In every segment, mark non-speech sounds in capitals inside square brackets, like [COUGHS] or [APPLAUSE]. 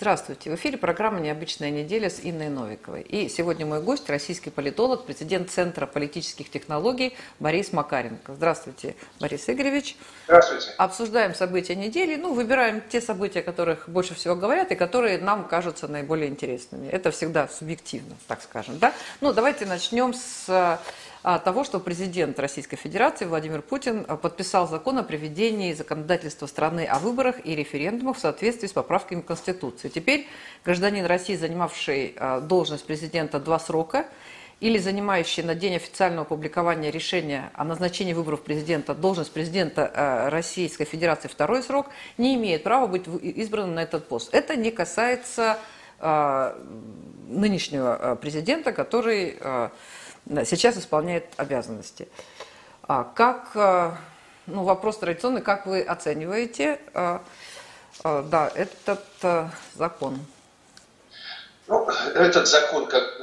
Здравствуйте. В эфире программа «Необычная неделя» с Инной Новиковой. И сегодня мой гость – российский политолог, президент Центра политических технологий Борис Макаренко. Здравствуйте, Борис Игоревич. Здравствуйте. Обсуждаем события недели. Ну, выбираем те события, о которых больше всего говорят и которые нам кажутся наиболее интересными. Это всегда субъективно, так скажем. Да? Ну, давайте начнем с а, того, что президент Российской Федерации Владимир Путин а, подписал закон о приведении законодательства страны о выборах и референдумах в соответствии с поправками Конституции. Теперь гражданин России, занимавший а, должность президента два срока, или занимающий на день официального публикования решения о назначении выборов президента должность президента Российской Федерации второй срок, не имеет права быть избранным на этот пост. Это не касается нынешнего президента, который сейчас исполняет обязанности. А как, э, ну, вопрос традиционный, как вы оцениваете, э, э, да, этот закон? Ну, этот закон, как,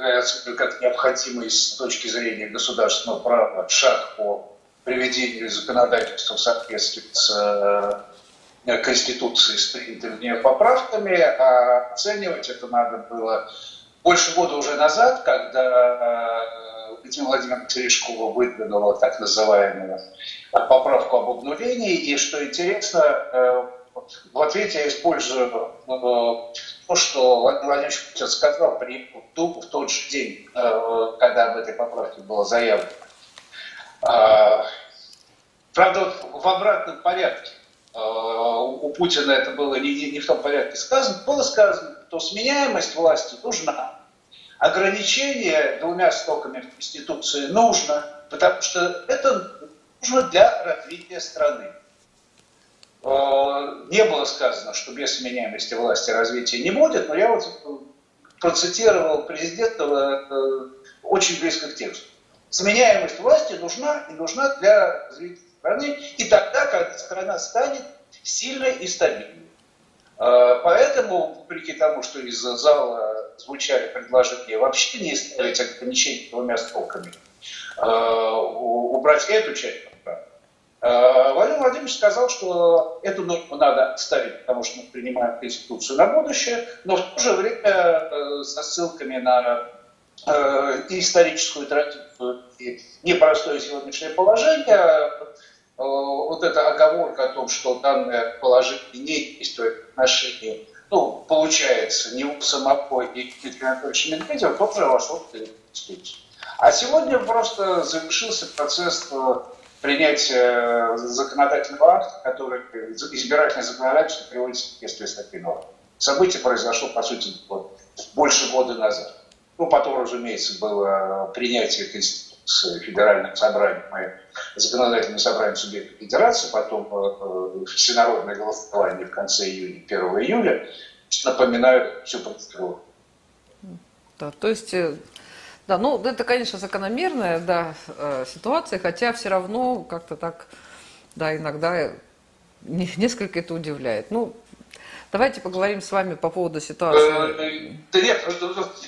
как необходимый с точки зрения государственного права, шаг по приведению законодательства в соответствии с Конституцией с принятыми поправками, а оценивать это надо было больше года уже назад, когда Екатерина Владимировна Терешкова выдвинула так называемую поправку об обнулении. И что интересно, э, в ответе я использую э, то, что Владимир Владимирович Путин сказал при Думу в тот же день, э, когда об этой поправке было заявлено. Правда, в обратном порядке. У Путина это было не в том порядке сказано. Было сказано, что сменяемость власти нужна ограничение двумя стоками в Конституции нужно, потому что это нужно для развития страны. Э, не было сказано, что без сменяемости власти развития не будет, но я вот процитировал президента э, очень близко к тексту. Сменяемость власти нужна и нужна для развития страны, и тогда, когда страна станет сильной и стабильной. Э, поэтому, вопреки тому, что из зала звучали предложения вообще не ставить ограничения двумя строками, э, убрать эту часть э, Владимир Владимирович сказал, что эту норму надо ставить, потому что мы принимаем Конституцию на будущее, но в то же время со ссылками на и историческую традицию, и непростое сегодняшнее положение, Э, вот эта оговорка о том, что данное положение не действует в отношении, ну, получается, не у самого и Дмитрия Анатольевича Медведева, тоже вошло в Конституцию. А сегодня просто завершился процесс э, принятия законодательного акта, который избирательное законодательство приводит в соответствие с такой нормой. Событие произошло, по сути, больше года назад. Ну, потом, разумеется, было принятие Конституции с федеральным собранием и законодательным собранием субъекта федерации, потом э, э, всенародное голосование в конце июня, 1 июля, напоминают всю процедуру. Да, то есть, э, да, ну, это, конечно, закономерная да, ситуация, хотя все равно как-то так, да, иногда несколько это удивляет. Ну, Давайте поговорим с вами по поводу ситуации. Э, да нет,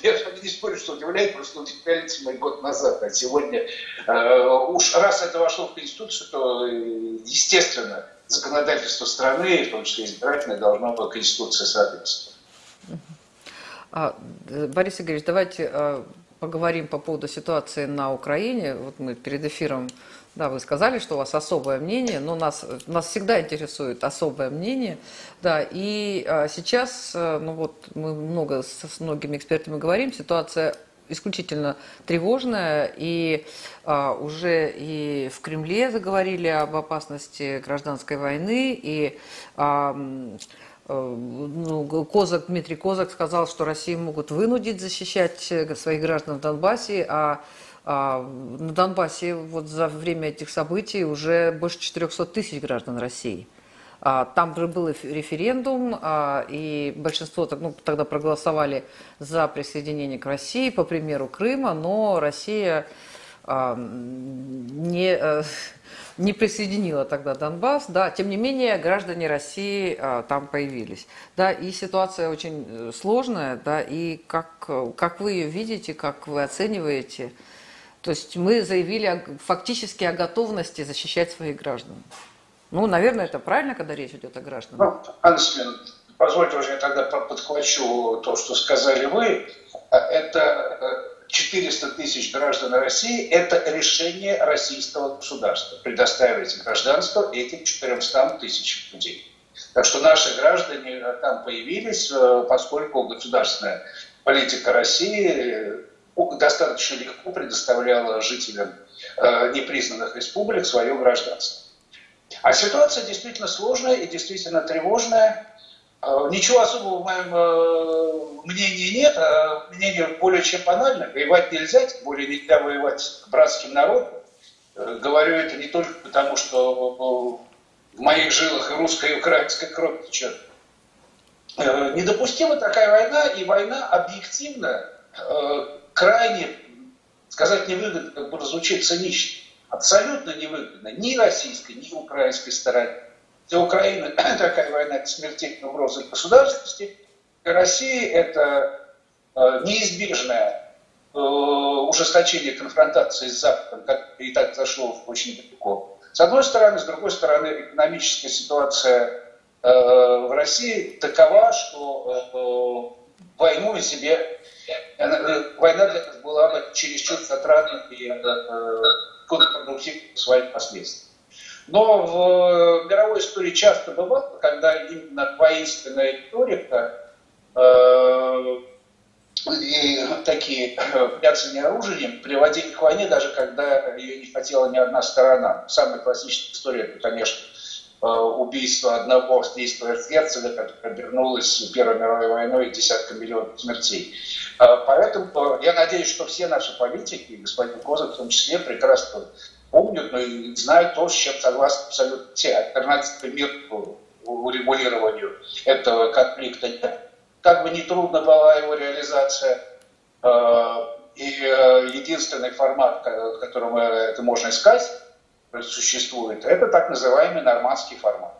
я не спорю, что удивляет, просто удивляется мой год назад. А сегодня, э, уж раз это вошло в Конституцию, то, естественно, законодательство страны, в том числе избирательное, должно по Конституции соответствовать. А, Борис Игоревич, давайте поговорим по поводу ситуации на Украине. Вот мы перед эфиром да, вы сказали, что у вас особое мнение, но нас, нас всегда интересует особое мнение. Да, и а, сейчас, э, ну вот мы много с многими экспертами говорим, ситуация исключительно тревожная, и а, уже и в Кремле заговорили об опасности гражданской войны, и а, э, ну, Козак, Дмитрий Козак сказал, что Россию могут вынудить защищать своих граждан в Донбассе, а а, на Донбассе вот за время этих событий уже больше 400 тысяч граждан России. А, там же был референдум, а, и большинство ну, тогда проголосовали за присоединение к России, по примеру Крыма, но Россия не, э, [LAUGHS] не присоединила тогда Донбасс, да, тем не менее граждане России там появились, да, и ситуация очень э, сложная, да, и как, как вы ее видите, как вы оцениваете – то есть мы заявили фактически о готовности защищать своих граждан. Ну, наверное, это правильно, когда речь идет о гражданах. Ну, Анна позвольте уже я тогда подхвачу то, что сказали вы, это 400 тысяч граждан России – это решение российского государства предоставить гражданство этим 400 тысячам людей. Так что наши граждане там появились, э, поскольку государственная политика России э, достаточно легко предоставляла жителям э, непризнанных республик свое гражданство. А ситуация действительно сложная и действительно тревожная. Ничего особого в моем мнении нет, а мнение более чем банально. Воевать нельзя, тем более нельзя воевать с братским народом. Говорю это не только потому, что в моих жилах и русская, и украинская кровь течет. Э, недопустима такая война, и война объективно э, крайне, сказать невыгодно, как бы звучит цинично, абсолютно невыгодно ни российской, ни украинской стороне. Для Украины [CLEARS THROAT] такая война – это смертельная угроза государственности, для России это э, неизбежное ужесточение конфронтации с Западом, как и так зашло очень далеко. С одной стороны, с другой стороны, экономическая ситуация э, в России такова, что э, войну на себе, э, война для нас была бы чересчур затратной и э, контрпродуктивной в своих последствиях. Но в мировой истории часто бывало, когда именно воинственная риторика э, и такие бряцания оружием приводили к войне, даже когда ее не хотела ни одна сторона. Самая классическая история, это, конечно, э, убийство одного австрийского герцога, которое обернулось Первой мировой войной и десятком миллионов смертей. Э, поэтому я надеюсь, что все наши политики, господин Козак в том числе, прекрасно помнят, но и знают то, с чем согласны абсолютно все. Альтернативы миру урегулированию этого конфликта как бы нетрудно была его реализация. Э, и э, единственный формат, в котором это можно искать, существует, это так называемый нормандский формат.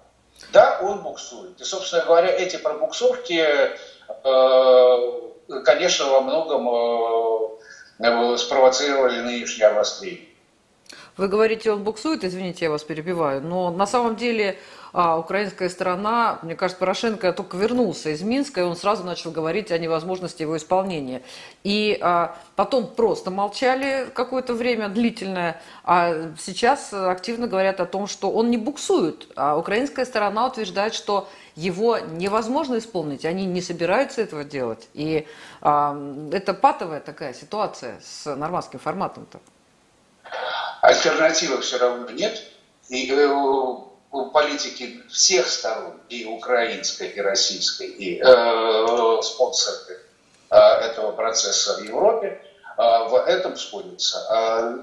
Да, он буксует. И, собственно говоря, эти пробуксовки, э, конечно, во многом спровоцировали нынешнее обострение. Вы говорите, он буксует, извините, я вас перебиваю, но на самом деле а, украинская сторона, мне кажется, Порошенко только вернулся из Минска, и он сразу начал говорить о невозможности его исполнения. И а, потом просто молчали какое-то время длительное, а сейчас активно говорят о том, что он не буксует, а украинская сторона утверждает, что его невозможно исполнить, они не собираются этого делать. И а, это патовая такая ситуация с нормандским форматом-то. Альтернативы все равно нет. И э, политики всех сторон, и украинской, и российской, и э, спонсоры э, этого процесса в Европе, э, в этом сходятся. Э,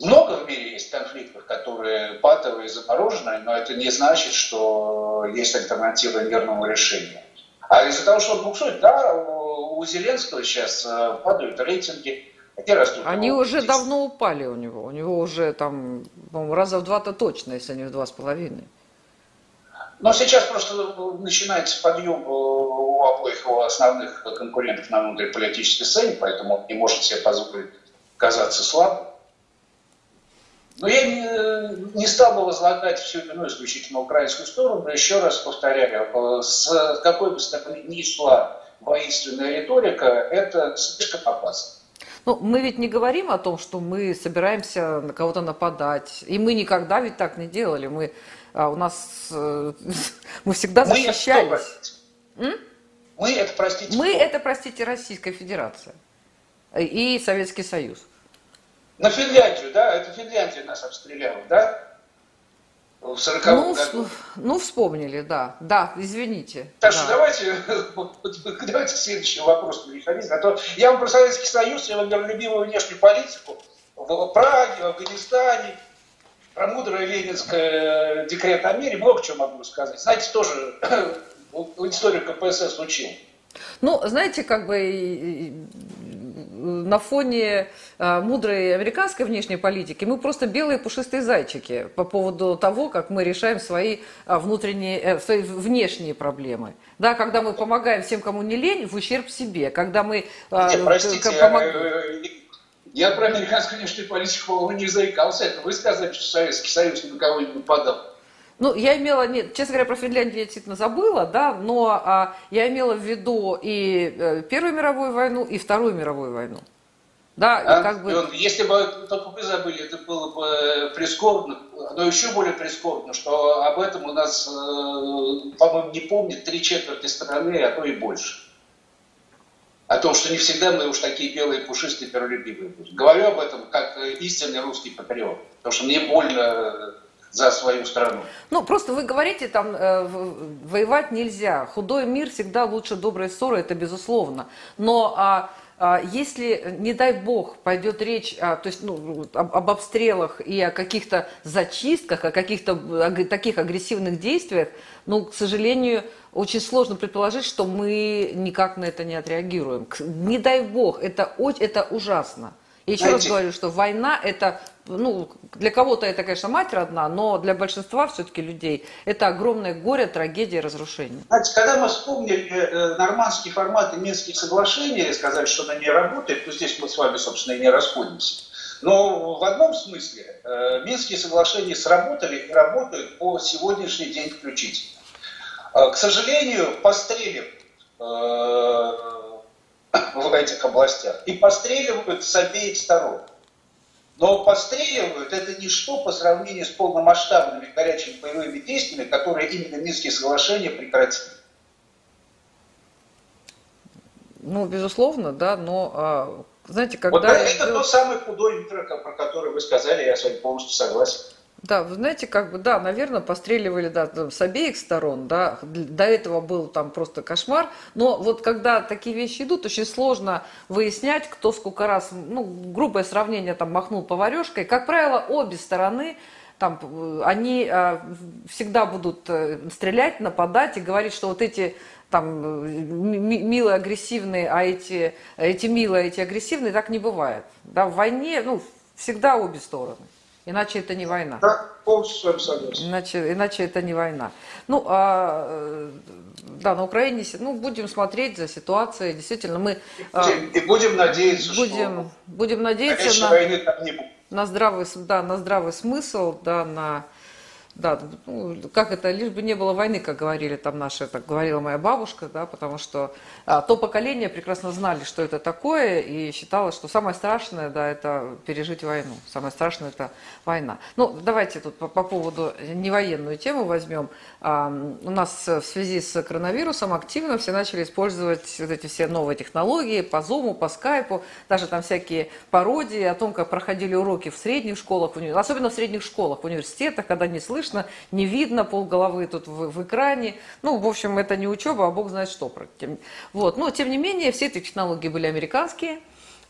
много в мире есть конфликтов, которые патовые, замороженные, но это не значит, что есть альтернатива мирному решению. А из-за того, что он буксует, да, у Зеленского сейчас падают рейтинги, где растут? Они уже птицы? давно упали у него. У него уже там, по-моему, раза в два-то точно, если не в два с половиной. Но сейчас просто начинается подъем у обоих его основных конкурентов на внутриполитической сцене, поэтому он не может себе позволить казаться слабым. Но я не, не стал бы возлагать всю вину исключительно украинскую сторону, но еще раз повторяю, с какой бы стороны ни шла воинственная риторика, это слишком опасно. Ну, мы ведь не говорим о том, что мы собираемся на кого-то нападать. И мы никогда ведь так не делали. Мы, а, у нас, э, [LAUGHS] мы всегда защищались. Мы, мы это, простите, Мы это, простите, Российская Федерация и Советский Союз. На Финляндию, да? Это Финляндия нас обстреляла, да? В 40 ну, году. Ну, вспомнили, да. Да, извините. Так да. что давайте, [LAUGHS] давайте следующий вопрос переходить. А то я вам про Советский Союз, я вам любимую внешнюю политику в Праге, в Афганистане, про мудрое ленинское декрет о мире, много чего могу сказать. Знаете, тоже [CLEARS THROAT] историю КПСС учил. Ну, знаете, как бы на фоне э, мудрой американской внешней политики мы просто белые пушистые зайчики по поводу того, как мы решаем свои э, внутренние, э, свои внешние проблемы. Да, когда мы помогаем всем, кому не лень, в ущерб себе. Когда мы... Нет, простите, помог... я, я про американскую внешнюю политику не заикался. Это вы сказали, что Советский Союз на кого не нападал. Ну, я имела, нет, честно говоря, про Финляндию я действительно забыла, да, но а, я имела в виду и э, Первую мировую войну, и Вторую мировую войну. Да, а? как бы... Если бы только вы забыли, это было бы э, прискорбно, но еще более прискорбно, что об этом у нас, э, по-моему, не помнит три четверти страны, а то и больше. О том, что не всегда мы уж такие белые, пушистые, миролюбивые будем. Говорю об этом как истинный русский патриот, потому что мне больно за свою страну. Ну, просто вы говорите, там, э, воевать нельзя. Худой мир всегда лучше доброй ссоры, это безусловно. Но а, а, если, не дай бог, пойдет речь а, то есть, ну, об, об обстрелах и о каких-то зачистках, о каких-то таких агрессивных действиях, ну, к сожалению, очень сложно предположить, что мы никак на это не отреагируем. Не дай бог, это, это ужасно. И еще Знаете, раз говорю, что война это, ну, для кого-то это, конечно, мать родна, но для большинства все-таки людей это огромное горе, трагедия, разрушение. Знаете, когда мы вспомнили э, нормандский формат и Минских соглашений, сказали, что она не работает, то здесь мы с вами, собственно, и не расходимся. Но в одном смысле э, Минские соглашения сработали и работают по сегодняшний день включительно. Э, к сожалению, пострелив в этих областях. И постреливают с обеих сторон. Но постреливают это ничто по сравнению с полномасштабными горячими боевыми действиями, которые именно Минские соглашения прекратили. Ну, безусловно, да, но а, знаете, когда... Вот это идет... тот самый худой про который вы сказали, я с вами полностью согласен. Да, вы знаете, как бы, да, наверное, постреливали да, с обеих сторон, да, до этого был там просто кошмар, но вот когда такие вещи идут, очень сложно выяснять, кто сколько раз, ну, грубое сравнение, там, махнул поварешкой, как правило, обе стороны там, они э, всегда будут э, стрелять, нападать и говорить, что вот эти там милые, агрессивные, а эти, эти милые, эти агрессивные, так не бывает. Да, в войне, ну, всегда обе стороны. Иначе это не война. Да, полностью согласен. Иначе, иначе это не война. Ну, а, э, да, на Украине, ну, будем смотреть за ситуацией. Действительно, мы... А, и будем надеяться, будем, что... Будем надеяться на, войны там не будет. на, здравый, да, на здравый смысл, да, на да, ну, как это, лишь бы не было войны, как говорили там наши, так говорила моя бабушка, да, потому что а, то поколение прекрасно знали, что это такое, и считало, что самое страшное, да, это пережить войну. Самое страшное это война. Ну, давайте тут по, по поводу невоенную тему возьмем. А, у нас в связи с коронавирусом активно все начали использовать вот эти все новые технологии по Zoom, по Skype, даже там всякие пародии о том, как проходили уроки в средних школах, особенно в средних школах, в университетах, когда не слышно слышно, не видно, полголовы тут в, в экране. Ну, в общем, это не учеба, а бог знает что. Вот. Но, тем не менее, все эти технологии были американские.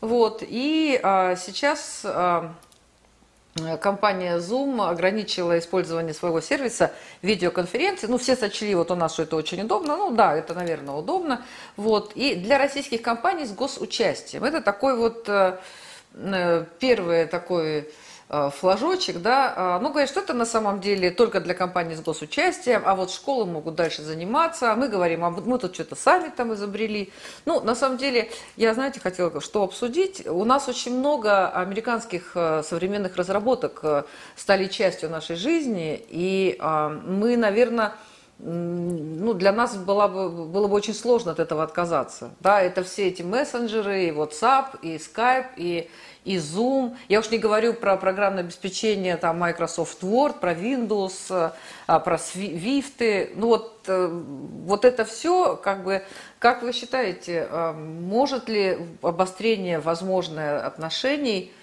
Вот. И а, сейчас а, компания Zoom ограничила использование своего сервиса видеоконференции. Ну, все сочли вот у нас, что это очень удобно. Ну, да, это, наверное, удобно. Вот. И для российских компаний с госучастием. Это такой вот э, э первый такой флажочек, да, а, ну, говорят, что это на самом деле только для компаний с госучастием, а вот школы могут дальше заниматься, а мы говорим, а мы тут что-то сами там изобрели. Ну, на самом деле, я, знаете, хотела что обсудить. У нас очень много американских э, современных разработок э, стали частью нашей жизни, и мы, наверное, ну, для нас было бы, было бы очень сложно от этого отказаться. Да, это все эти мессенджеры, и WhatsApp, и Skype, и и Zoom. Я уж не говорю про программное обеспечение там, Microsoft Word, про Windows, а, про Swift. Ну вот, э, вот это все, как бы, как вы считаете, а, может ли обострение возможное отношений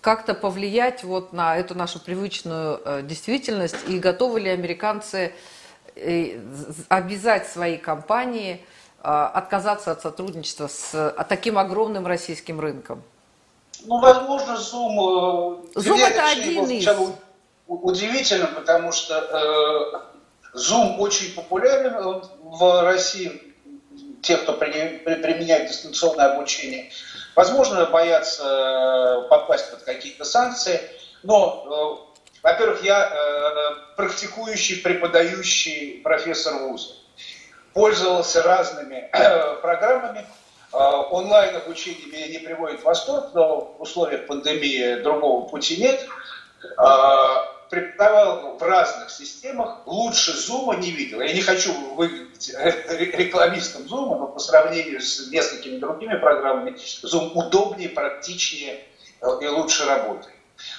как-то повлиять вот на эту нашу привычную э, действительность и готовы ли американцы э, обязать свои компании – а, отказаться от сотрудничества с а, таким огромным российским рынком? Ну, возможно, Zoom... Э, Zoom это один из... Удивительно, потому что э, Zoom очень популярен в России, те, кто применяет дистанционное обучение. Возможно, боятся э, попасть под какие-то санкции, но, э, во-первых, я э, практикующий, преподающий профессор вуза пользовался разными программами. Онлайн обучение меня не приводит в восторг, но в условиях пандемии другого пути нет. Преподавал в разных системах, лучше Зума не видел. Я не хочу рекламистом Зума, но по сравнению с несколькими другими программами, Zoom удобнее, практичнее и лучше работает.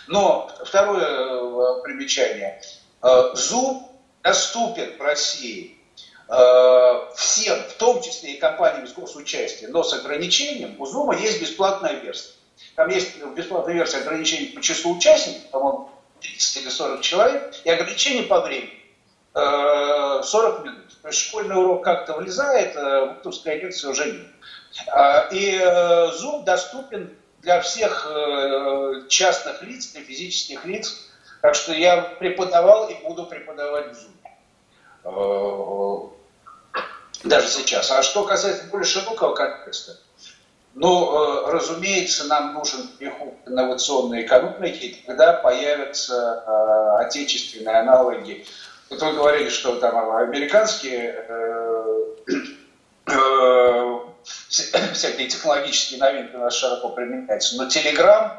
Но второе э, примечание. Zoom доступен в России всем, в том числе и компаниям с госучастием, но с ограничением. У Zoom есть бесплатная версия. Там есть бесплатная версия ограничений по числу участников, по-моему, 30 или 40 человек, и ограничение по времени. 40 э, минут. То есть школьный урок как-то влезает, э, лекция уже нет. А, и э, Zoom доступен для всех частных лиц, для физических лиц. Так что я преподавал и буду преподавать Zoom. Даже сейчас. А что касается более широкого контекста, ну, э, разумеется, нам нужен переход к инновационной экономике, и тогда появятся э, отечественные аналоги. Вот вы говорили, что там американские э, э, [COUGHS] всякие технологические новинки у нас широко применяются, но Telegram,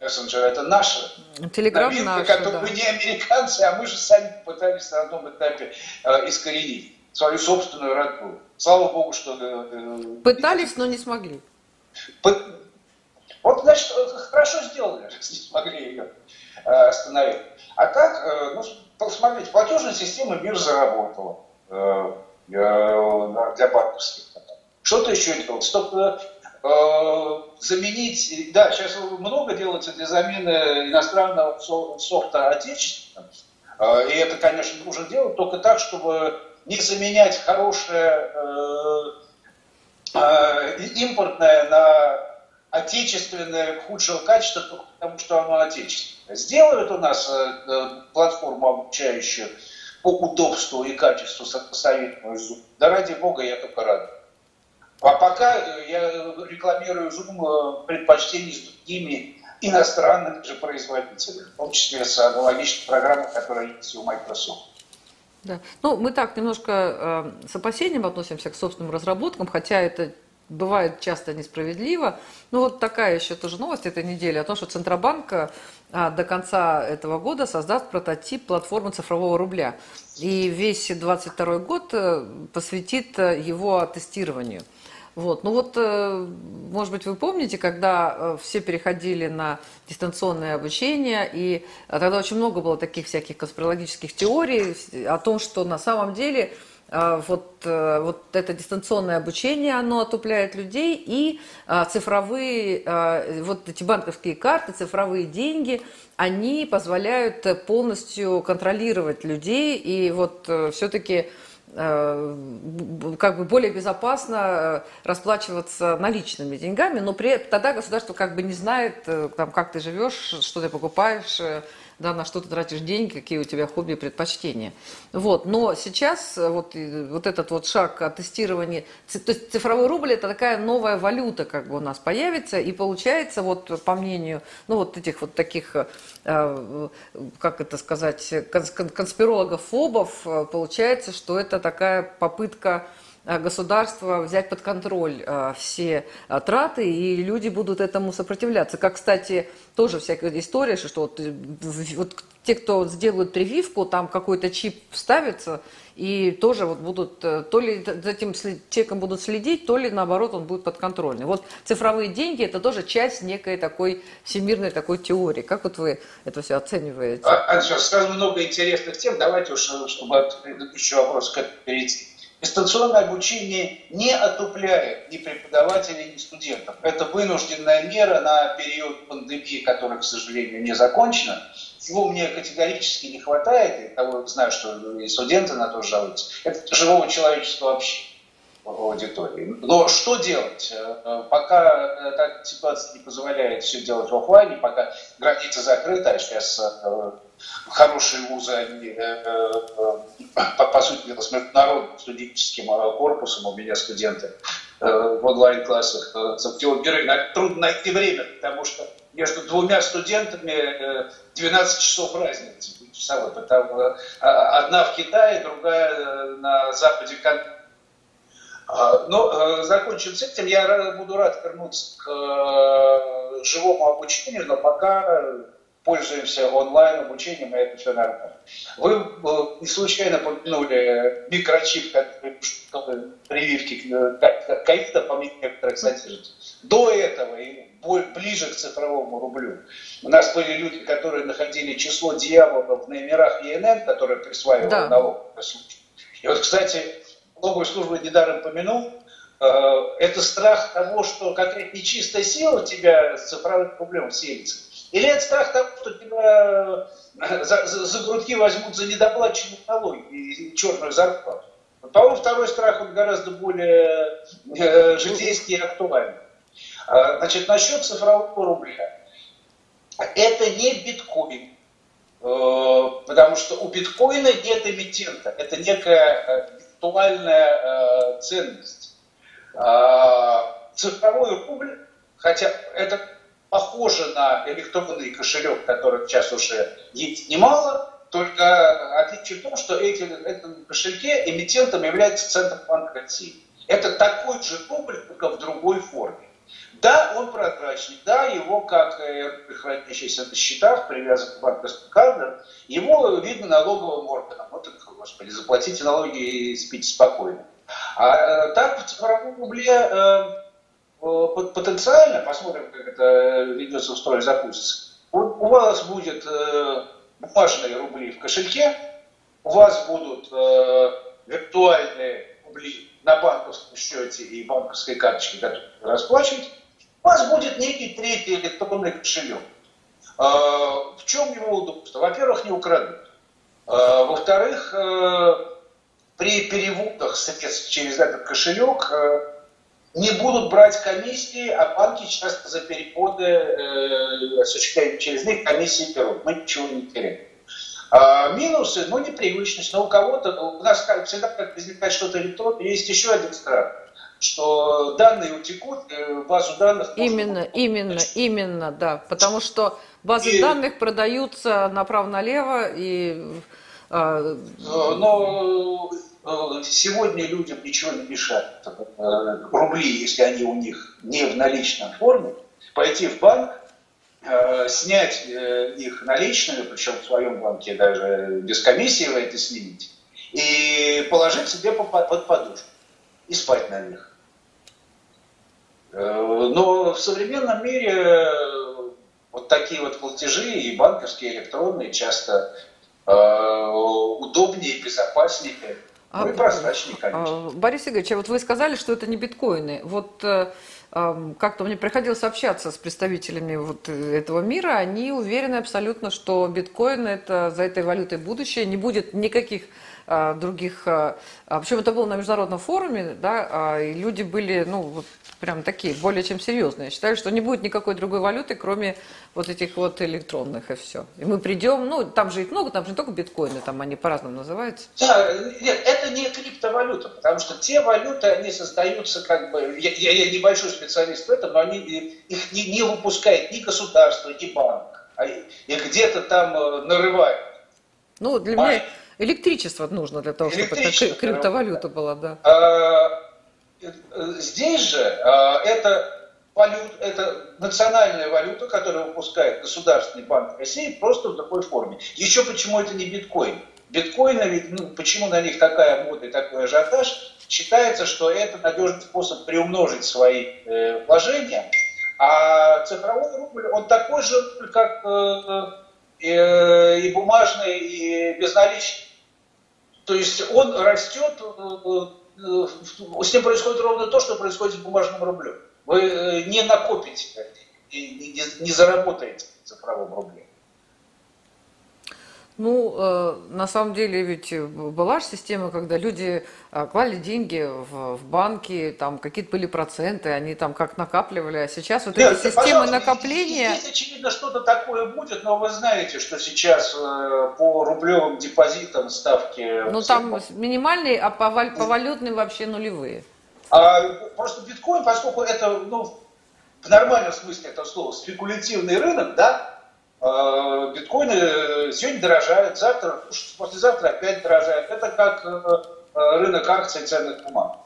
Messenger, это наша Telegram новинка, наша, которую да. не американцы, а мы же сами пытались на одном этапе э, искоренить свою собственную родную. Слава Богу, что... Э, Пытались, но не смогли. Вот, значит, хорошо сделали, [LAUGHS] не смогли ее э, остановить. А так, э, ну, посмотрите, платежная система мир заработала э, для банковских. Что-то еще делать. Чтобы заменить, да, сейчас много делается для замены иностранного софта отечественным, и это, конечно, нужно делать только так, чтобы не заменять хорошее импортное на отечественное худшего качества, только потому что оно отечественное. Сделают у нас э, э, платформу обучающую по удобству и качеству сопоставительную Zoom. Да ради бога, я только рад. А пока я рекламирую Zoom предпочтений с другими иностранными же производителями, в том числе с аналогичной программой, которая есть у Microsoft. Да. Ну, мы так немножко э, с опасением относимся к собственным разработкам, хотя это бывает часто несправедливо. Ну, вот такая еще тоже новость этой недели о том, что Центробанк э, до конца этого года создаст прототип платформы цифрового рубля. И весь 2022 год э, посвятит э, его тестированию. Вот. Ну вот, э, может быть, вы помните, когда все переходили на дистанционное обучение, и тогда очень много было таких всяких конспирологических теорий о том, что на самом деле вот, вот это дистанционное обучение, оно отупляет людей, и цифровые, вот эти банковские карты, цифровые деньги, они позволяют полностью контролировать людей, и вот все-таки Э, как бы более безопасно э, расплачиваться наличными деньгами, но при, тогда государство как бы не знает, э, там, как ты живешь, что ты покупаешь, да, на что ты тратишь деньги, какие у тебя хобби предпочтения. Вот. Но сейчас вот, вот этот вот шаг о тестировании, то есть цифровой рубль это такая новая валюта как бы у нас появится, и получается, вот по мнению, ну вот этих вот таких, э, как это сказать, конспирологов-фобов, получается, что это такая попытка Э, государство взять под контроль э, все э, траты, и люди будут этому сопротивляться. Как, кстати, тоже всякая история, что вот, вот те, кто сделают прививку, там какой-то чип вставится, и тоже вот будут, то ли за этим человеком будут следить, то ли наоборот он будет подконтрольный. Вот цифровые деньги это тоже часть некой такой всемирной такой теории. Как вот вы это все оцениваете? А, Анжела, сразу много интересных тем. Давайте уж, чтобы от предыдущего вопроса к перейти. Дистанционное обучение не отупляет ни преподавателей, ни студентов. Это вынужденная мера на период пандемии, которая, к сожалению, не закончена. Его мне категорически не хватает, и того знаю, что и студенты на то жалуются. Это живого человечества вообще аудитории. Но что делать? Э, пока эта ситуация не позволяет все делать в офлайне, пока границы закрыты, а сейчас э, хорошие вузы, они, э, э, по, по сути дела, с международным студенческим э, корпусом, у меня студенты в онлайн-классах с октября, трудно найти время, потому что между двумя студентами 12 часов разницы часовой, потому одна в Китае, другая на западе а, но закончим с этим. Я буду рад вернуться к живому обучению, но пока пользуемся онлайн обучением, и это все нормально. Вы э, не случайно помянули микрочип, который прививки ковида, по некоторых содержит. До этого и ближе к цифровому рублю. У нас были люди, которые находили число дьяволов в номерах ЕНН, которые присваивали да. службе. И вот, кстати, налоговая служба недаром помянул, э, это страх того, что какая-то нечистая сила тебя с цифровым рублем селится. Или это страх того, что тебя э, за, за, за грудки возьмут за недоплаченные налоги и черную зарплату. По-моему, второй страх он гораздо более э, житейский и актуальный. А, значит, насчет цифрового рубля. Это не биткоин, э, потому что у биткоина нет эмитента. Это некая виртуальная ценность. А, цифровой рубль, хотя это похоже на электронный кошелек, который сейчас уже есть немало, только отличие в том, что эти, этом кошельке эмитентом является Центробанк России. Это такой же рубль, только в другой форме. Да, он прозрачный, да, его, как хранящийся на счетах, привязан к банковским картам, его видно налоговым органам. Вот, господи, заплатите налоги и спите спокойно. А э, так в цифровом рубле э, Э, потенциально, посмотрим, как это ведется в строе запустится, у вас будет э, бумажные рубли в кошельке, у вас будут э, виртуальные рубли на банковском счете и банковской карточке, которые вы расплачиваете, у вас будет некий третий электронный кошелек. В чем его удобство? Во-первых, не украдут. Во-вторых, при переводах средств через этот кошелек не будут брать комиссии, а банки часто за переходы э, осуществляют через них комиссии берут. Мы ничего не теряем. А, минусы, ну, непривычность. Но у кого-то, у нас всегда, как возникает что-то электронное, есть еще один страх что данные утекут, э, базу данных... Именно, может... именно, именно, да. Потому что базы и... данных продаются направо-налево и... А, но Э, сегодня людям ничего не мешает. Э, рубли, если они у них не в наличном форме, пойти в банк, э, снять их наличными, причем в своем банке даже без комиссии вы это снимете, и положить себе под подушку и спать на них. Но в современном мире вот такие вот платежи и банковские, и электронные часто удобнее, безопаснее а, ну и прозрачнее, конечно. Борис Игоревич, а вот вы сказали, что это не биткоины. Вот э, как-то мне приходилось общаться с представителями вот этого мира, они уверены абсолютно, что биткоин это за этой валютой будущее, не будет никаких а, других. А, причем это было на международном форуме, да, и люди были, ну, вот прям такие, более чем серьезные. Считали, что не будет никакой другой валюты, кроме вот этих вот электронных и все. И мы придем, ну, там же их много, там же не только биткоины, там они по-разному называются. Да, нет, это не криптовалюта, потому что те валюты, они создаются как бы, я, я, я небольшой специалист в этом, но они, их не, не выпускает ни государство, ни банк, а их где-то там э, нарывают. Ну, для а, меня электричество нужно для того, чтобы это криптовалюта была, да. А, Здесь же а, это, валют, это национальная валюта, которую выпускает Государственный банк России просто в такой форме. Еще почему это не биткоин? Биткоины, ведь, ну, почему на них такая мода и такой ажиотаж? Считается, что это надежный способ приумножить свои э, вложения, а цифровой рубль, он такой же, как э, э, и бумажный, и безналичный. То есть он растет э, с ним происходит ровно то, что происходит с бумажным рублем. Вы э, не накопите и не заработаете в цифровом рубле. Ну, э, на самом деле ведь была же система, когда люди э, клали деньги в, в банки, там какие-то были проценты, они там как накапливали, а сейчас вот Нет, эти системы накопления... Здесь, очевидно, что-то такое будет, но вы знаете, что сейчас э, по рублевым депозитам ставки... Ну, там минимальные, а по, по валютным вообще нулевые. А, просто биткоин, поскольку это, ну, в нормальном смысле этого слова, спекулятивный рынок, да, Э, биткоины сегодня дорожают, завтра, послезавтра опять дорожают. Это как э, рынок акций ценных бумаг.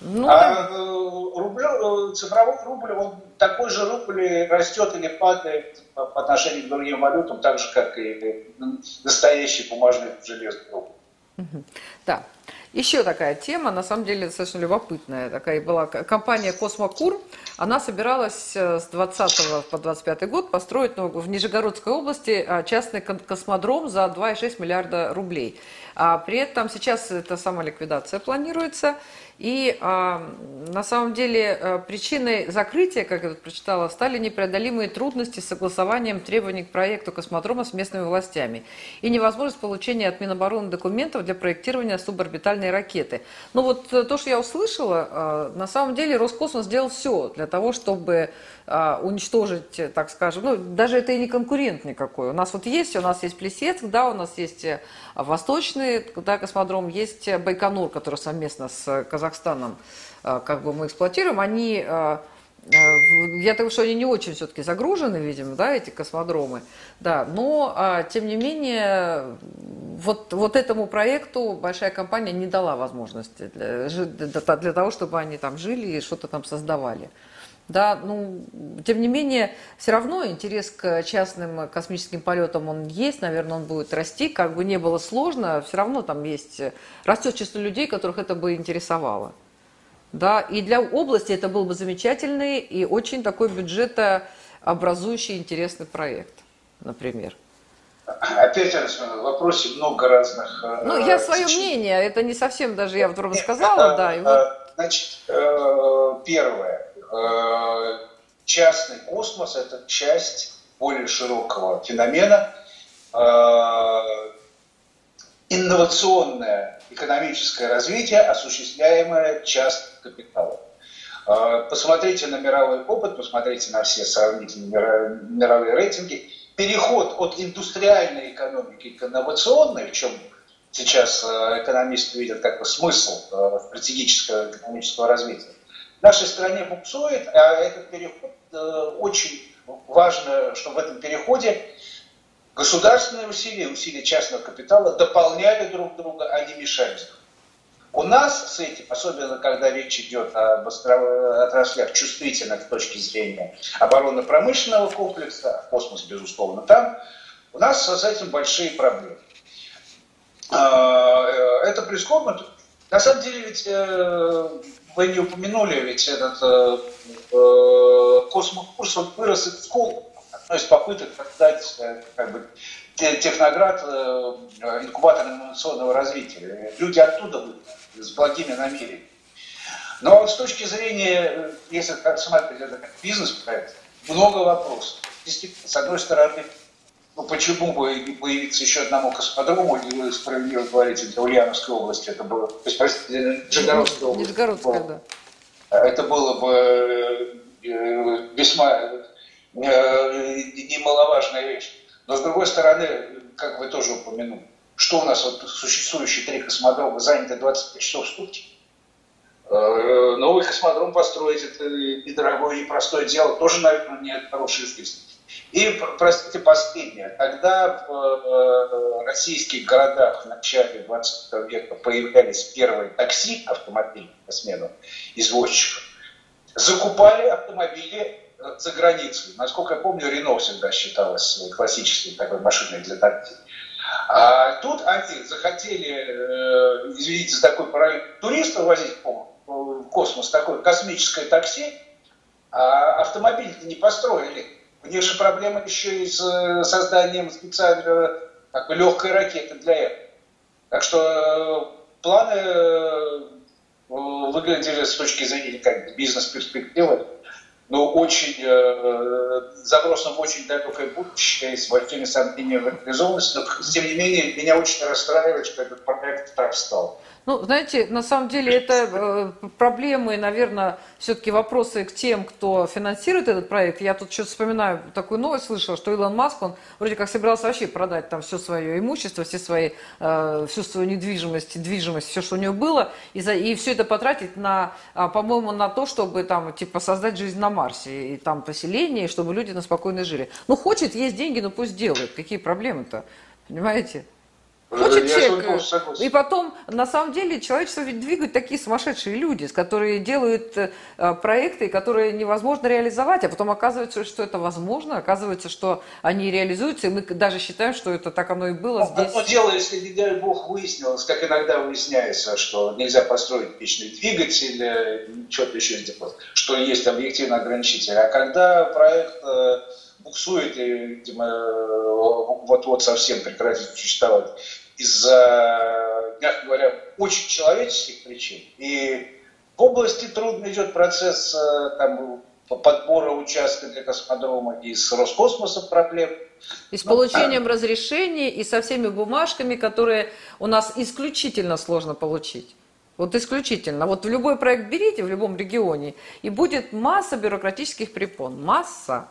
Ну, а рублев, э, цифровой рубль, он такой же рубль растет или падает по отношению к другим валютам, так же, как и настоящий бумажный железный рубль. Да. Еще такая тема, на самом деле достаточно любопытная. Такая была компания «Космокур». Она собиралась э, с 20 по 25 год построить в Нижегородской области а, частный космодром за 2,6 миллиарда рублей. А при этом сейчас эта сама ликвидация планируется. И а, на самом деле а, причиной закрытия, как я тут прочитала, стали непреодолимые трудности с согласованием требований к проекту космодрома с местными властями и невозможность получения от Минобороны документов для проектирования суборбитальной ракеты. Но вот э, то, что я услышала, а, на самом деле Роскосмос сделал все для того, чтобы уничтожить, так скажем, ну, даже это и не конкурент никакой. У нас вот есть, у нас есть Плесецк, да, у нас есть э, Восточный да, космодром, есть Байконур, который совместно с Казахстаном э, как бы мы эксплуатируем. Они, э, я думаю, что они не очень все-таки загружены, видимо, да, эти космодромы, да, но, а, тем не менее, вот, вот этому проекту большая компания не дала возможности для, для того, чтобы они там жили и что-то там создавали. Да, ну, тем не менее, все равно интерес к частным космическим полетам он есть, наверное, он будет расти, как бы не было сложно, все равно там есть, растет число людей, которых это бы интересовало. Да, и для области это был бы замечательный и очень такой бюджетообразующий интересный проект, например. Опять в вопросе много разных... Э, ну, я свое мнение, это не совсем даже я вдруг рассказала, да. И вот... Э, значит, э, первое Э, частный космос – это часть более широкого феномена. Э, инновационное экономическое развитие, осуществляемое частным капиталом. Э, посмотрите на мировой опыт, посмотрите на все сравнительные мировые рейтинги. Переход от индустриальной экономики к инновационной, в чем сейчас экономисты видят как бы смысл стратегического экономического развития, нашей стране буксует, а этот переход э, очень важно, чтобы в этом переходе государственные усилия, усилия частного капитала дополняли друг друга, а не мешали у нас с этим, особенно когда речь идет об отраслях чувствительных с точки зрения оборонно-промышленного комплекса, космос, безусловно, там, у нас с этим большие проблемы. А, э, это прискорбно. На самом деле ведь э, вы не упомянули, ведь этот э, э, космокурс он вырос из школы, одной из попыток создать э, как бы, техноград э, инкубатор инновационного развития. Люди оттуда выйдут с благими намерениями. Но с точки зрения, если рассматривать это как бизнес-проект, много вопросов. С одной стороны, ну, почему бы не появиться еще одному космодрому, и вы справедливо говорите, для Ульяновской области это было, то есть, простите, Нижегородской области. Нижегородская, да. Это было бы э, весьма э, немаловажная вещь. Но, с другой стороны, как вы тоже упомянули, что у нас вот существующие три космодрома заняты 25 часов в сутки? Э, новый космодром построить – это недорогое и непростое дело, тоже, наверное, не хорошая жизнь. И, простите, последнее. Когда в э, российских городах в начале 20 века появлялись первые такси, автомобили по смену извозчиков, закупали автомобили э, за границей. Насколько я помню, Рено всегда считалось классической такой машиной для такси. А тут они захотели, э, извините за такой параллель, туристов возить в космос, такое космическое такси, а автомобиль не построили у них же проблема еще и с э, созданием специальной как бы, легкой ракеты для этого. Так что э, планы э, выглядели с точки зрения как бизнес-перспективы, но очень э, забросом очень далекое будущее с большими сомнениями в реализованности. Но, тем не менее, меня очень расстраивает, что этот проект так стал. Ну, знаете, на самом деле это э, проблемы, наверное, все-таки вопросы к тем, кто финансирует этот проект. Я тут что-то вспоминаю, такую новость слышала, что Илон Маск, он вроде как собирался вообще продать там все свое имущество, все свои, э, всю свою недвижимость, движимость, все, что у него было, и, за, и все это потратить на, а, по-моему, на то, чтобы там, типа, создать жизнь на Марсе, и там поселение, и чтобы люди на спокойно жили. Ну, хочет, есть деньги, ну пусть делает. Какие проблемы-то? Понимаете? Хочет я человек. И потом, на самом деле, человечество ведь двигают такие сумасшедшие люди, которые делают э, проекты, которые невозможно реализовать, а потом оказывается, что это возможно, оказывается, что они реализуются, и мы даже считаем, что это так оно и было ну, здесь. Одно дело, если, не дай бог, выяснилось, как иногда выясняется, что нельзя построить вечный двигатель, э, что-то еще сделать, что есть объективно ограничитель. А когда проект э, буксует и, видимо, вот-вот совсем прекратит существовать из-за, мягко говоря, очень человеческих причин. И в области трудно идет процесс э, там, подбора участка для космодрома и с Роскосмосом проблем. И с получением разрешений, и со всеми бумажками, которые у нас исключительно сложно получить. Вот исключительно. Вот в любой проект берите, в любом регионе, и будет масса бюрократических препон. Масса.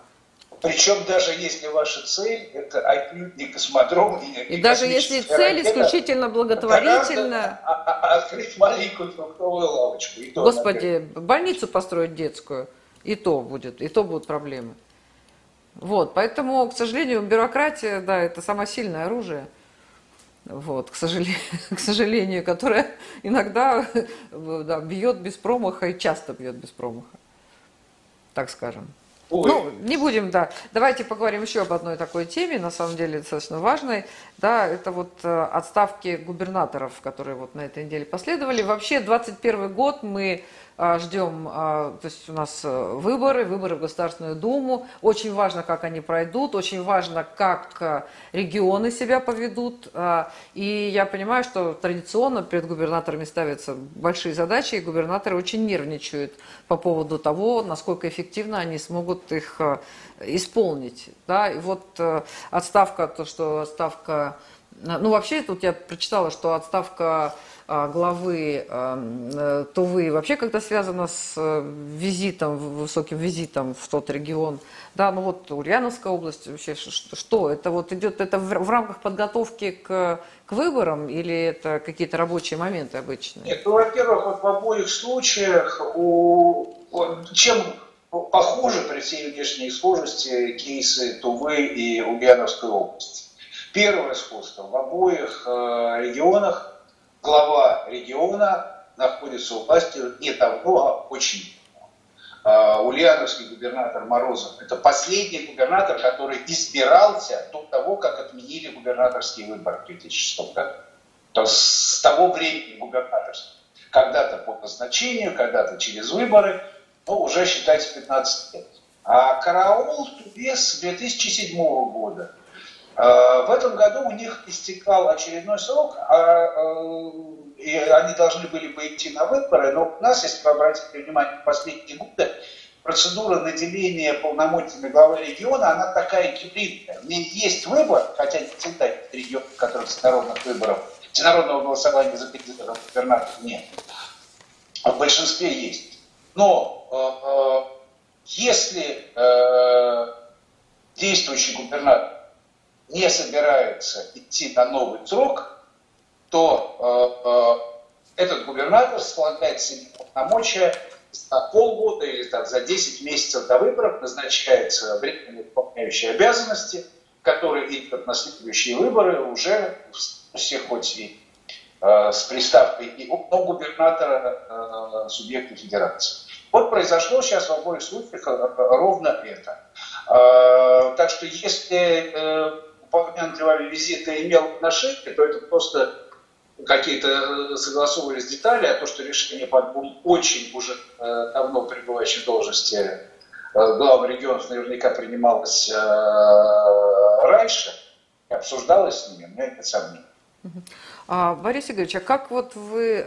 Причем даже если ваша цель это отнюдь не космодром и, и даже если цель ракета, исключительно благотворительная, а, а, открыть маленькую фруктовую лавочку. И то, Господи, например. больницу построить детскую, и то будет, и то будут проблемы. Вот, поэтому, к сожалению, бюрократия, да, это самое сильное оружие. Вот, к сожалению, [LAUGHS] к сожалению, которое иногда да, бьет без промаха и часто бьет без промаха, так скажем. Ой. Ну, не будем, да. Давайте поговорим еще об одной такой теме, на самом деле достаточно важной. Да, это вот э, отставки губернаторов, которые вот на этой неделе последовали. Вообще, 21 год мы ждем, а, то есть у нас э, выборы, выборы в Государственную Думу. Очень важно, как они пройдут, очень важно, как э, регионы себя поведут. А, и я понимаю, что традиционно перед губернаторами ставятся большие задачи, и губернаторы очень нервничают по поводу того, насколько эффективно они смогут их э, исполнить. Да? И вот отставка, то, что отставка... Ну, вообще, тут я прочитала, что отставка а, главы э, Тувы вообще как-то связано с э, визитом, высоким визитом в тот регион. Да, ну вот Ульяновская область вообще что? Это вот идет это в, рамках подготовки к, к выборам или это какие-то рабочие моменты обычные? Нет, ну, во-первых, вот в обоих случаях у, чем похожи при всей внешней схожести кейсы Тувы и Ульяновской области. Первое сходство в обоих э, регионах глава региона находится у власти не давно, а очень давно. Ульяновский губернатор Морозов – это последний губернатор, который избирался до того, как отменили губернаторские выборы в 2006 году. То с того времени губернаторство. Когда-то по назначению, когда-то через выборы, ну, уже считайте 15 лет. А караул Тубес 2007 года – в этом году у них истекал очередной срок, а, э, и они должны были бы идти на выборы, но у нас, если вы обратите внимание, в последние годы процедура наделения полномочиями главы региона, она такая гибридная. У них есть выбор, хотя не всегда регион, в которых всенародных выборов, всенародного голосования за кандидатов губернатора нет. В большинстве есть. Но э, э, если э, действующий губернатор не собирается идти на новый срок, то э, э, этот губернатор слагает себе полномочия за полгода или там, за 10 месяцев до выборов назначается временно выполняющий обязанности, который идет на следующие выборы уже все хоть и э, с приставкой и у губернатора э, субъекта федерации. Вот произошло сейчас в обоих случаях э, ровно это. Э, так что если э, упомянутый вами визит имел отношение, то это просто какие-то э, согласовывались детали, а то, что решение по двум очень уже э, давно пребывающей должности э, главы регионов наверняка принималось раньше, обсуждалось с ними, у меня нет сомнений. А, Борис Игоревич, а как вот вы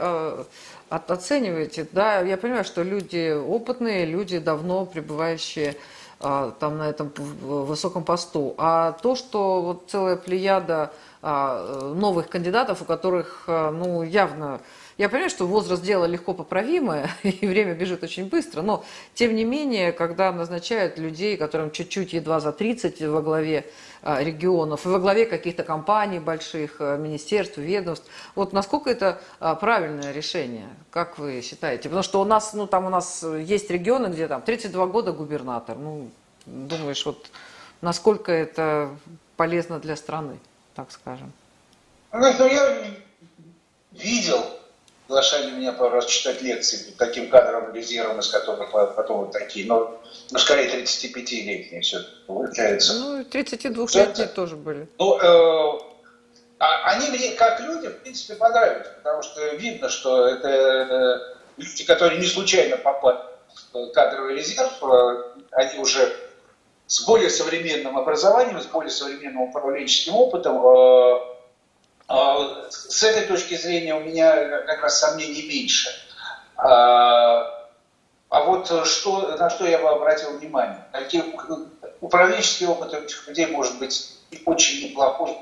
оцениваете, да, я понимаю, что люди опытные, люди давно пребывающие там на этом высоком посту, а то, что вот целая плеяда а, новых кандидатов, у которых, а, ну, явно я понимаю, что возраст дела легко поправимое, [LAUGHS] и время бежит очень быстро, но тем не менее, когда назначают людей, которым чуть-чуть едва за 30 во главе а, регионов, и во главе каких-то компаний больших, а, министерств, ведомств, вот насколько это а, правильное решение, как вы считаете? Потому что у нас, ну там у нас есть регионы, где там 32 года губернатор, ну, думаешь, вот насколько это полезно для страны, так скажем? Ну, я видел, приглашали меня пару раз читать лекции по таким кадровым резервам, из которых потом вот такие, но, ну, скорее 35-летние все получается. Ну, 32-летние тоже были. Ну, э, а, они мне, как люди, в принципе, понравились, потому что видно, что это люди, которые не случайно попали в кадровый резерв, э, они уже с более современным образованием, с более современным управленческим опытом, э, с этой точки зрения у меня как раз сомнений меньше. А, а вот что, на что я бы обратил внимание? Такие, управленческий опыт этих людей может быть очень неплохой,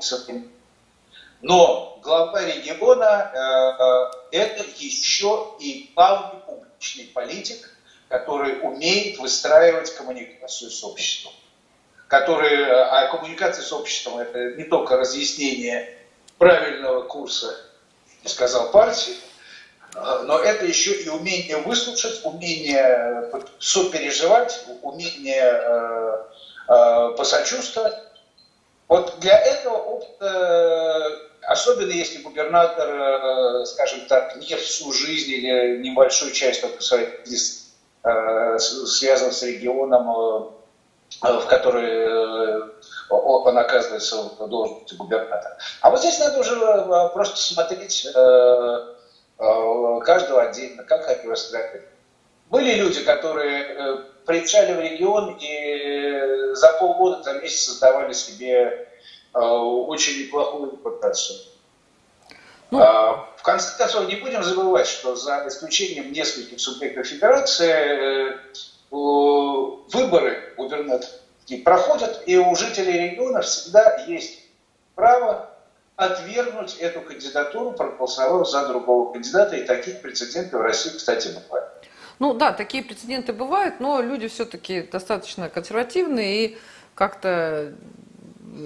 но глава региона э, это еще и главный публичный политик, который умеет выстраивать коммуникацию с обществом. Который, а коммуникация с обществом это не только разъяснение правильного курса, сказал партии, но это еще и умение выслушать, умение сопереживать, умение э, э, посочувствовать. Вот для этого опыта, особенно если губернатор, э, скажем так, не всю жизнь или небольшую часть только своей связан с регионом, в который он оказывается в должности губернатора. А вот здесь надо уже э, просто смотреть э, э, каждого отдельно, как они выстраивают. Были люди, которые приезжали в регион и за полгода, за месяц создавали себе очень неплохую репутацию. Ну. А, в конце концов, не будем забывать, что за исключением нескольких субъектов федерации выборы губернатора и проходят, и у жителей региона всегда есть право отвергнуть эту кандидатуру, проголосовав за другого кандидата, и таких прецедентов в России, кстати, бывает. Ну да, такие прецеденты бывают, но люди все-таки достаточно консервативные и как-то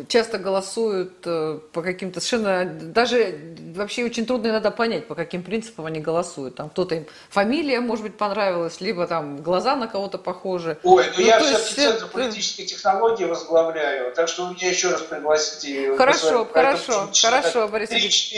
часто голосуют э, по каким-то совершенно... Даже вообще очень трудно иногда понять, по каким принципам они голосуют. Там кто-то им фамилия, может быть, понравилась, либо там глаза на кого-то похожи. Ой, ну, ну я все-таки Центр это... политической технологии возглавляю, так что вы меня еще раз пригласите. Хорошо, хорошо, хорошо, Борис Ильич.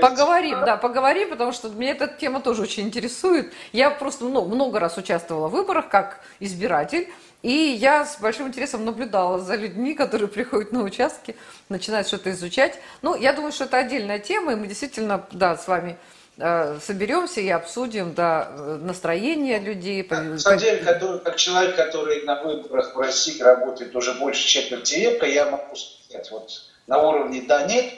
Поговорим, да, поговорим, потому что меня эта тема тоже очень интересует. Я просто много, много раз участвовала в выборах как избиратель, и я с большим интересом наблюдала за людьми, которые [LAUGHS] приходят на участки, начинают что-то изучать. Ну, я думаю, что это отдельная тема, и мы действительно, да, с вами э, соберемся и обсудим, да, настроение людей. На самом деле, который, как человек, который на выборах в России работает уже больше четверти века, я могу сказать, вот на уровне да-нет,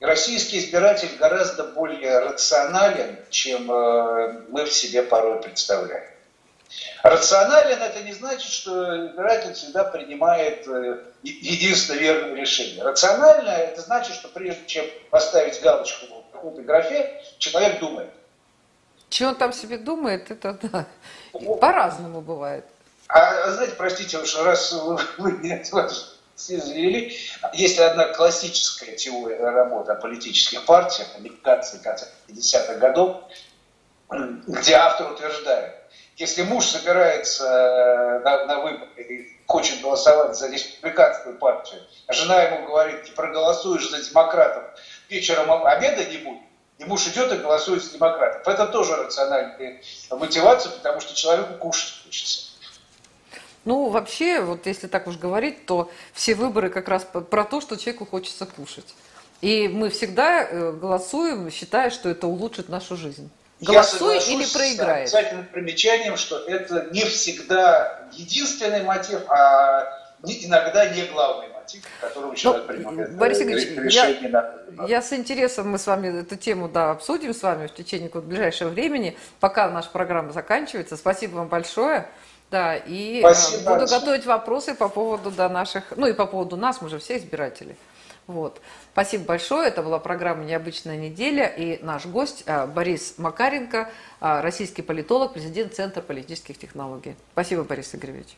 российский избиратель гораздо более рационален, чем э, мы в себе порой представляем. Рационален это не значит, что избиратель всегда принимает э, единственно верное решение. Рационально это значит, что прежде чем поставить галочку в какой-то графе, человек думает. Чего он там себе думает, это да. По-разному бывает. А, знаете, простите, уж раз вы, вы меня все завели, есть одна классическая теория работы о политических партиях, американцы конца 50-х годов, где автор утверждает, если муж собирается э, на, на выборы и хочет голосовать за республиканскую партию, а жена ему говорит, ты проголосуешь за демократов, вечером обеда не будет, и муж идет и голосует за демократов. Это тоже рациональная мотивация, потому что человеку кушать хочется. Ну, вообще, вот если так уж говорить, то все выборы как раз про то, что человеку хочется кушать. И мы всегда э, голосуем, считая, что это улучшит нашу жизнь. Голосуй или проиграй. С обязательным примечанием, что это не всегда единственный мотив, а иногда не главный мотив, которого человек ну, принимает Борис Игоревич, я, на... я с интересом, мы с вами эту тему да, обсудим с вами в течение вот, ближайшего времени, пока наша программа заканчивается. Спасибо вам большое. Да, и э, Спасибо, буду готовить вопросы по поводу да, наших, ну и по поводу нас, мы же все избиратели. Вот. Спасибо большое. Это была программа «Необычная неделя». И наш гость а, Борис Макаренко, а, российский политолог, президент Центра политических технологий. Спасибо, Борис Игоревич.